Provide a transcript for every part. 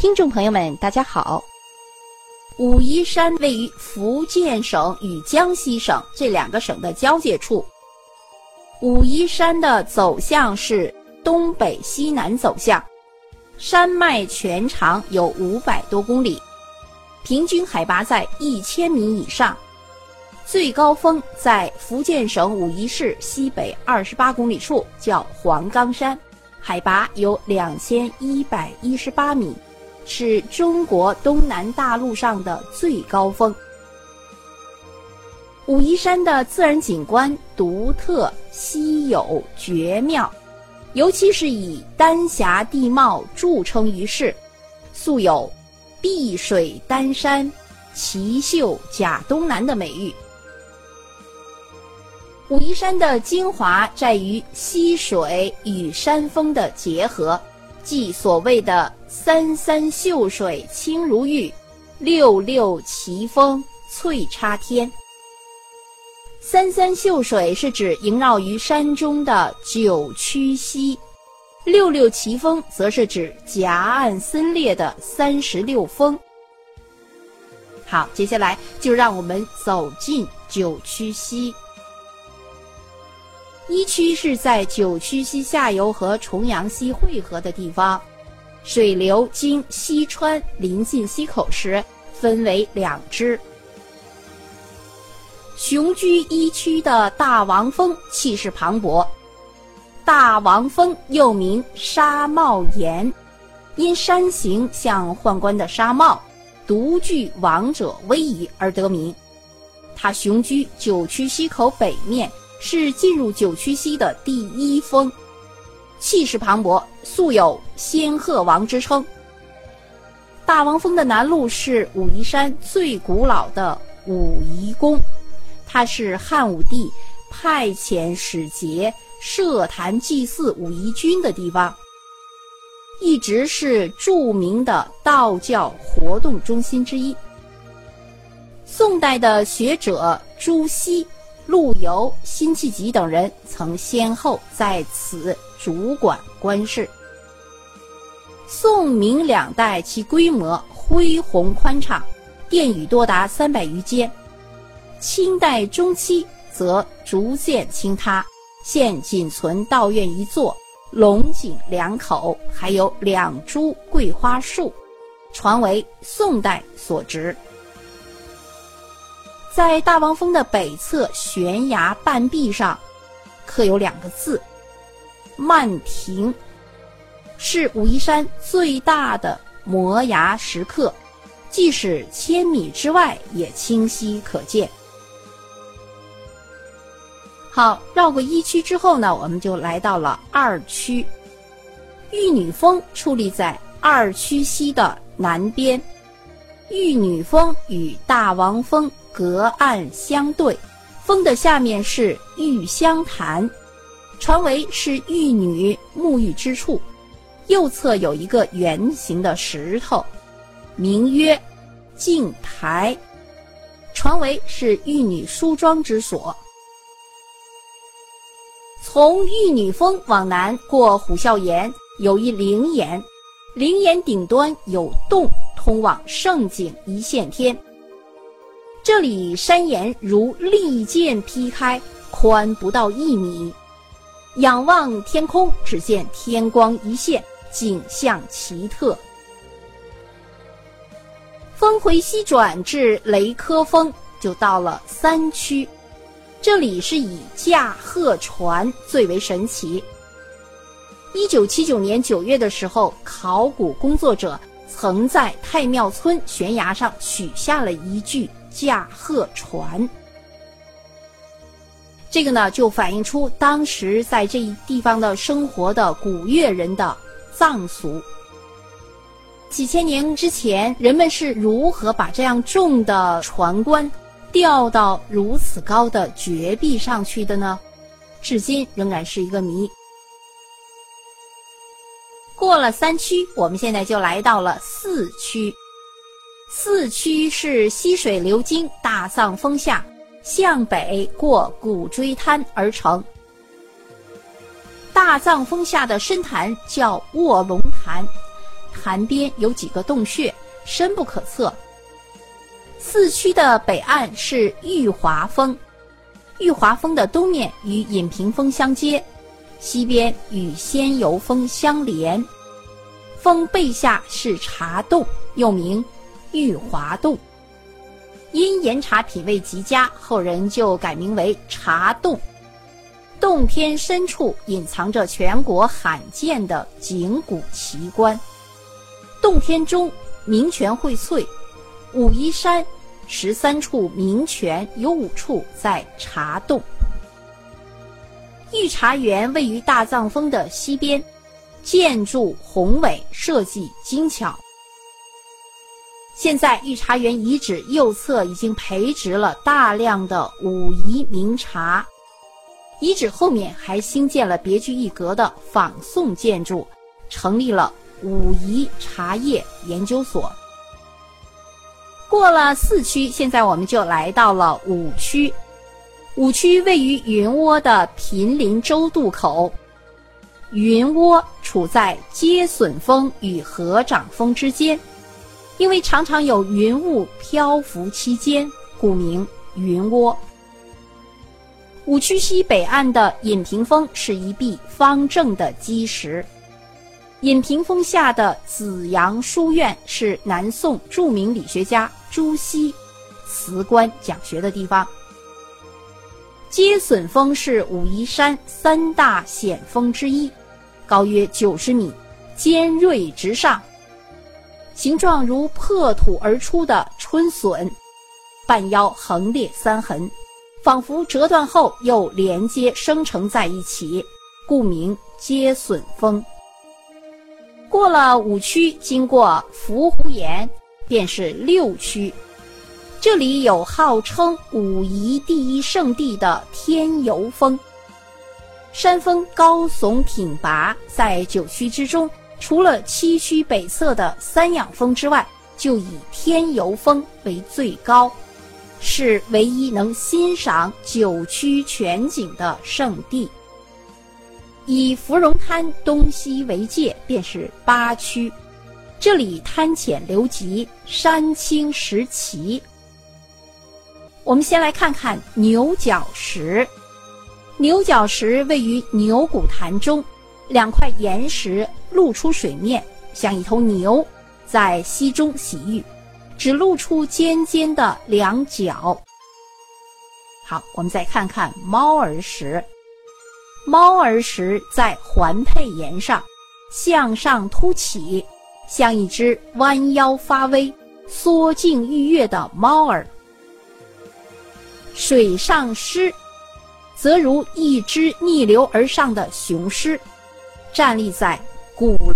听众朋友们，大家好。武夷山位于福建省与江西省这两个省的交界处。武夷山的走向是东北西南走向，山脉全长有五百多公里，平均海拔在一千米以上，最高峰在福建省武夷市西北二十八公里处，叫黄冈山，海拔有两千一百一十八米，是中国东南大陆上的最高峰。武夷山的自然景观独特、稀有、绝妙，尤其是以丹霞地貌著称于世，素有“碧水丹山，奇秀甲东南”的美誉。武夷山的精华在于溪水与山峰的结合，即所谓的“三三秀水清如玉，六六奇峰翠插天”。三三秀水是指萦绕于山中的九曲溪，六六奇峰则是指夹岸森列的三十六峰。好，接下来就让我们走进九曲溪。一区是在九曲溪下游和重阳溪汇合的地方，水流经溪川临近溪口时，分为两支。雄居一区的大王峰气势磅礴，大王峰又名沙帽岩，因山形像宦官的纱帽，独具王者威仪而得名。它雄居九曲溪口北面，是进入九曲溪的第一峰，气势磅礴，素有“仙鹤王”之称。大王峰的南麓是武夷山最古老的武夷宫。它是汉武帝派遣使节设坛祭祀武夷君的地方，一直是著名的道教活动中心之一。宋代的学者朱熹、陆游、辛弃疾等人曾先后在此主管官事。宋明两代其规模恢宏宽敞，殿宇多达三百余间。清代中期则逐渐倾塌，现仅存道院一座、龙井两口，还有两株桂花树，传为宋代所植。在大王峰的北侧悬崖半壁上，刻有两个字“曼亭”，是武夷山最大的摩崖石刻，即使千米之外也清晰可见。好，绕过一区之后呢，我们就来到了二区。玉女峰矗立在二区西的南边，玉女峰与大王峰隔岸相对，峰的下面是玉香潭，传为是玉女沐浴之处。右侧有一个圆形的石头，名曰镜台，传为是玉女梳妆之所。从玉女峰往南过虎啸岩，有一灵岩，灵岩顶端有洞，通往胜景一线天。这里山岩如利剑劈开，宽不到一米。仰望天空，只见天光一现，景象奇特。峰回西转至雷科峰，就到了三区。这里是以驾鹤船最为神奇。一九七九年九月的时候，考古工作者曾在太庙村悬崖上取下了一具驾鹤船。这个呢，就反映出当时在这一地方的生活的古越人的葬俗。几千年之前，人们是如何把这样重的船棺？吊到如此高的绝壁上去的呢？至今仍然是一个谜。过了三区，我们现在就来到了四区。四区是溪水流经大藏峰下，向北过古锥滩而成。大藏峰下的深潭叫卧龙潭，潭边有几个洞穴，深不可测。四区的北岸是玉华峰，玉华峰的东面与隐屏峰相接，西边与仙游峰相连。峰背下是茶洞，又名玉华洞。因岩茶品味极佳，后人就改名为茶洞。洞天深处隐藏着全国罕见的景古奇观。洞天中名泉荟萃，武夷山十三处名泉有五处在茶洞。御茶园位于大藏峰的西边，建筑宏伟，设计精巧。现在御茶园遗址右侧已经培植了大量的武夷名茶。遗址后面还兴建了别具一格的仿宋建筑，成立了武夷茶叶研究所。过了四区，现在我们就来到了五区。五区位于云窝的平林洲渡口，云窝处在接笋峰与合掌峰之间，因为常常有云雾漂浮其间，故名云窝。五区西北岸的隐屏峰是一壁方正的基石。隐屏峰下的紫阳书院是南宋著名理学家朱熹辞官讲学的地方。接笋峰是武夷山三大险峰之一，高约九十米，尖锐直上，形状如破土而出的春笋，半腰横裂三痕。仿佛折断后又连接生成在一起，故名接笋峰。过了五区，经过伏虎岩，便是六区。这里有号称武夷第一圣地的天游峰。山峰高耸挺拔，在九区之中，除了七区北侧的三仰峰之外，就以天游峰为最高。是唯一能欣赏九曲全景的圣地。以芙蓉滩东西为界，便是八区。这里滩浅流急，山清石奇。我们先来看看牛角石。牛角石位于牛骨潭中，两块岩石露出水面，像一头牛在溪中洗浴。只露出尖尖的两角。好，我们再看看猫儿石。猫儿石在环佩岩上，向上凸起，像一只弯腰发威、缩颈欲跃的猫儿。水上狮，则如一只逆流而上的雄狮，站立在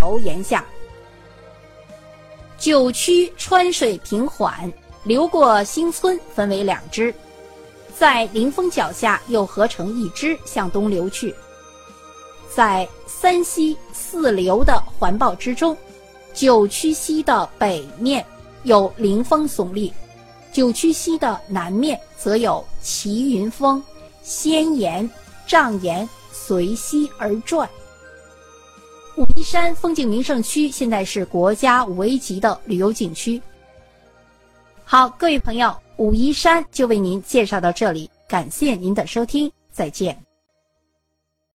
楼岩下。九曲川水平缓，流过新村，分为两支，在临峰脚下又合成一支向东流去。在三溪四流的环抱之中，九曲溪的北面有临峰耸立，九曲溪的南面则有齐云峰、仙岩、障岩随溪而转。山风景名胜区现在是国家五 A 级的旅游景区。好，各位朋友，武夷山就为您介绍到这里，感谢您的收听，再见。